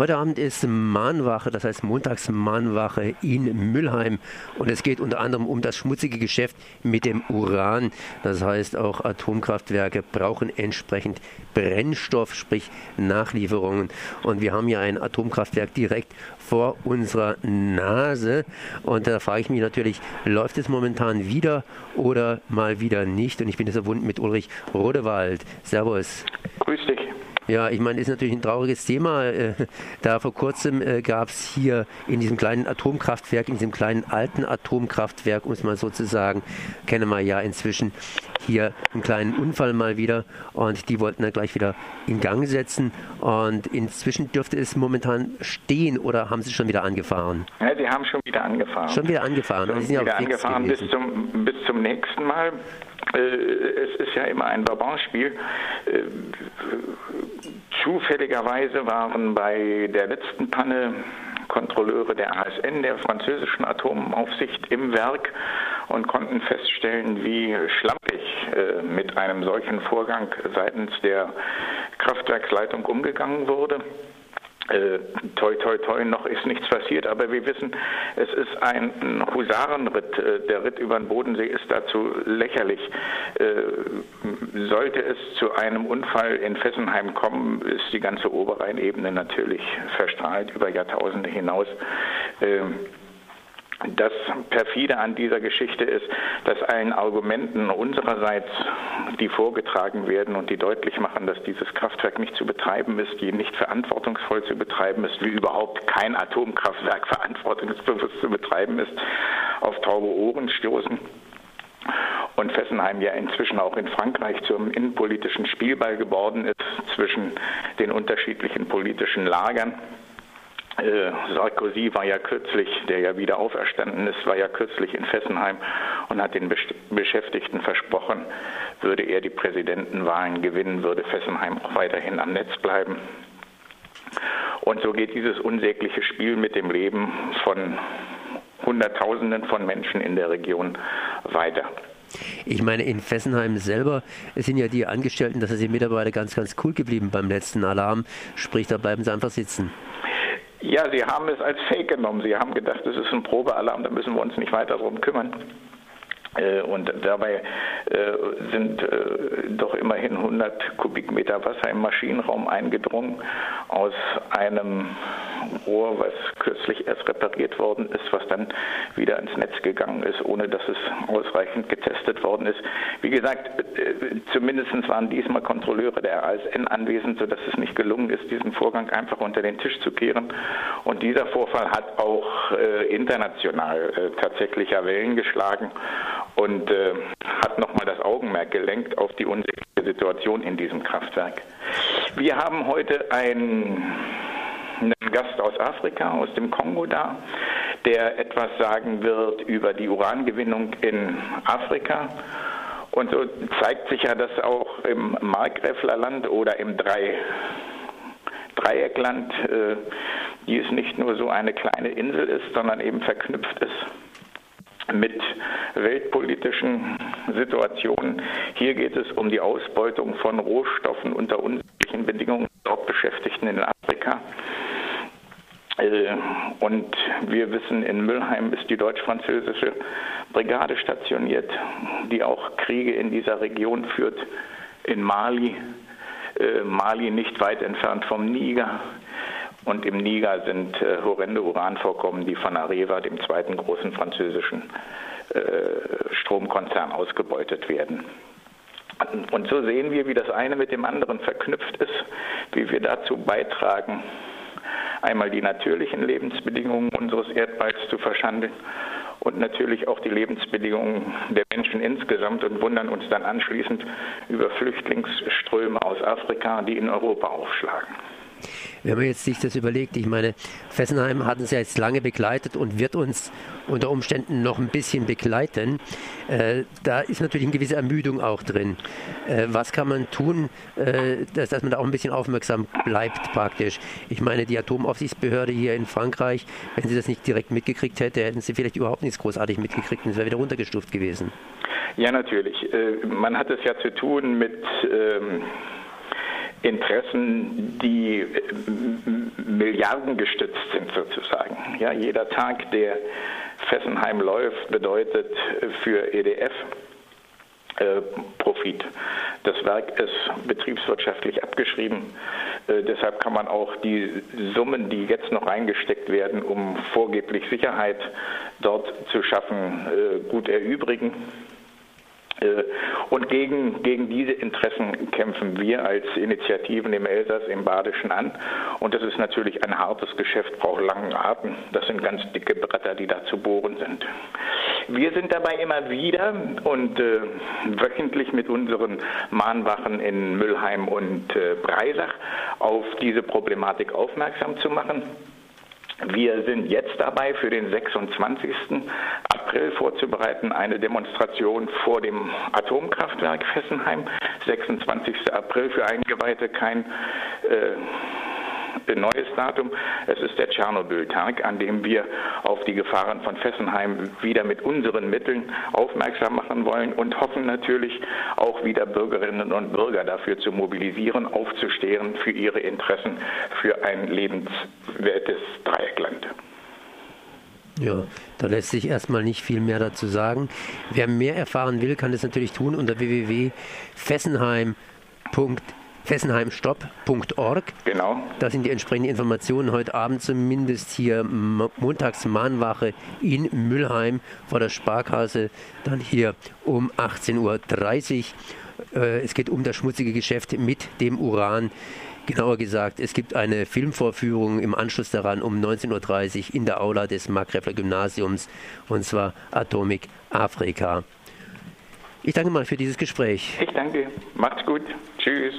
Heute Abend ist Mahnwache, das heißt Montagsmahnwache in Müllheim. Und es geht unter anderem um das schmutzige Geschäft mit dem Uran. Das heißt, auch Atomkraftwerke brauchen entsprechend Brennstoff, sprich Nachlieferungen. Und wir haben hier ein Atomkraftwerk direkt vor unserer Nase. Und da frage ich mich natürlich, läuft es momentan wieder oder mal wieder nicht? Und ich bin jetzt verbunden mit Ulrich Rodewald. Servus. Grüß dich. Ja, ich meine, ist natürlich ein trauriges Thema. Äh, da vor kurzem äh, gab es hier in diesem kleinen Atomkraftwerk, in diesem kleinen alten Atomkraftwerk, um es mal so zu sagen, kennen wir ja inzwischen hier einen kleinen Unfall mal wieder und die wollten dann gleich wieder in Gang setzen und inzwischen dürfte es momentan stehen oder haben sie schon wieder angefahren? Ja, sie haben schon wieder angefahren. Schon wieder angefahren. Schon also wieder angefahren bis zum, bis zum nächsten Mal. Äh, es ist ja immer ein Bourbon-Spiel. Zufälligerweise waren bei der letzten Panne Kontrolleure der ASN, der französischen Atomaufsicht, im Werk und konnten feststellen, wie schlampig äh, mit einem solchen Vorgang seitens der Kraftwerksleitung umgegangen wurde. Äh, toi, toi, toi, noch ist nichts passiert, aber wir wissen, es ist ein Husarenritt. Äh, der Ritt über den Bodensee ist dazu lächerlich. Äh, sollte es zu einem Unfall in Fessenheim kommen, ist die ganze Oberrheinebene natürlich verstrahlt über Jahrtausende hinaus. Äh, das perfide an dieser Geschichte ist, dass allen Argumenten unsererseits, die vorgetragen werden und die deutlich machen, dass dieses Kraftwerk nicht zu betreiben ist, die nicht verantwortungsvoll zu betreiben ist, wie überhaupt kein Atomkraftwerk verantwortungsbewusst zu betreiben ist, auf taube Ohren stoßen und Fessenheim ja inzwischen auch in Frankreich zum innenpolitischen Spielball geworden ist zwischen den unterschiedlichen politischen Lagern. Äh, Sarkozy war ja kürzlich, der ja wieder auferstanden ist, war ja kürzlich in Fessenheim und hat den Beschäftigten versprochen, würde er die Präsidentenwahlen gewinnen, würde Fessenheim auch weiterhin am Netz bleiben. Und so geht dieses unsägliche Spiel mit dem Leben von Hunderttausenden von Menschen in der Region weiter. Ich meine, in Fessenheim selber sind ja die Angestellten, das sind die Mitarbeiter ganz, ganz cool geblieben beim letzten Alarm. Sprich, da bleiben sie einfach sitzen. Ja, sie haben es als Fake genommen. Sie haben gedacht, das ist ein Probealarm, da müssen wir uns nicht weiter darum kümmern. Äh, und dabei äh, sind äh, doch immerhin 100 Kubikmeter Wasser im Maschinenraum eingedrungen aus einem Rohr, was kürzlich erst repariert worden ist, was dann wieder ins Netz gegangen ist, ohne dass es ausreichend getestet worden ist. Wie gesagt, zumindest waren diesmal Kontrolleure der ASN anwesend, sodass es nicht gelungen ist, diesen Vorgang einfach unter den Tisch zu kehren. Und dieser Vorfall hat auch international tatsächlich Wellen geschlagen und äh, hat nochmal das Augenmerk gelenkt auf die unsichere Situation in diesem Kraftwerk. Wir haben heute einen Gast aus Afrika, aus dem Kongo da, der etwas sagen wird über die Urangewinnung in Afrika. Und so zeigt sich ja, dass auch im Markgräflerland oder im Drei Dreieckland, äh, die es nicht nur so eine kleine Insel ist, sondern eben verknüpft ist mit weltpolitischen Situationen. Hier geht es um die Ausbeutung von Rohstoffen unter unsicheren Bedingungen dort Beschäftigten in Afrika. Und wir wissen, in Müllheim ist die deutsch-französische Brigade stationiert, die auch Kriege in dieser Region führt, in Mali, äh, Mali nicht weit entfernt vom Niger. Und im Niger sind äh, horrende Uranvorkommen, die von Areva, dem zweiten großen französischen äh, Stromkonzern, ausgebeutet werden. Und so sehen wir, wie das eine mit dem anderen verknüpft ist, wie wir dazu beitragen, einmal die natürlichen Lebensbedingungen unseres Erdballs zu verschandeln und natürlich auch die Lebensbedingungen der Menschen insgesamt und wundern uns dann anschließend über Flüchtlingsströme aus Afrika, die in Europa aufschlagen. Wenn man jetzt sich das überlegt, ich meine, Fessenheim hat uns ja jetzt lange begleitet und wird uns unter Umständen noch ein bisschen begleiten. Äh, da ist natürlich eine gewisse Ermüdung auch drin. Äh, was kann man tun, äh, dass, dass, man da auch ein bisschen aufmerksam bleibt praktisch? Ich meine, die Atomaufsichtsbehörde hier in Frankreich, wenn sie das nicht direkt mitgekriegt hätte, hätten sie vielleicht überhaupt nichts großartig mitgekriegt und es wäre wieder runtergestuft gewesen. Ja, natürlich. Äh, man hat es ja zu tun mit... Ähm Interessen, die äh, milliardengestützt sind sozusagen. Ja, jeder Tag, der Fessenheim läuft, bedeutet für EDF äh, Profit. Das Werk ist betriebswirtschaftlich abgeschrieben. Äh, deshalb kann man auch die Summen, die jetzt noch reingesteckt werden, um vorgeblich Sicherheit dort zu schaffen, äh, gut erübrigen. Äh, und gegen, gegen diese Interessen kämpfen wir als Initiativen im Elsass, im Badischen an. Und das ist natürlich ein hartes Geschäft, braucht langen Atem. Das sind ganz dicke Bretter, die da zu bohren sind. Wir sind dabei immer wieder und äh, wöchentlich mit unseren Mahnwachen in Müllheim und äh, Breisach auf diese Problematik aufmerksam zu machen. Wir sind jetzt dabei, für den 26. April vorzubereiten, eine Demonstration vor dem Atomkraftwerk Fessenheim. 26. April für Eingeweihte kein äh, neues Datum. Es ist der Tschernobyl-Tag, an dem wir auf die Gefahren von Fessenheim wieder mit unseren Mitteln aufmerksam machen wollen und hoffen natürlich auch wieder Bürgerinnen und Bürger dafür zu mobilisieren, aufzustehen für ihre Interessen für ein lebenswertes Dreieckland. Ja, da lässt sich erstmal nicht viel mehr dazu sagen. Wer mehr erfahren will, kann das natürlich tun unter www.fessenheim.de fessenheimstopp.org. Genau. Da sind die entsprechenden Informationen heute Abend zumindest hier Montagsmahnwache in Müllheim vor der Sparkasse, dann hier um 18.30 Uhr. Äh, es geht um das schmutzige Geschäft mit dem Uran. Genauer gesagt, es gibt eine Filmvorführung im Anschluss daran um 19.30 Uhr in der Aula des Markgräfler Gymnasiums und zwar Atomic Afrika. Ich danke mal für dieses Gespräch. Ich danke. Macht's gut. Tschüss.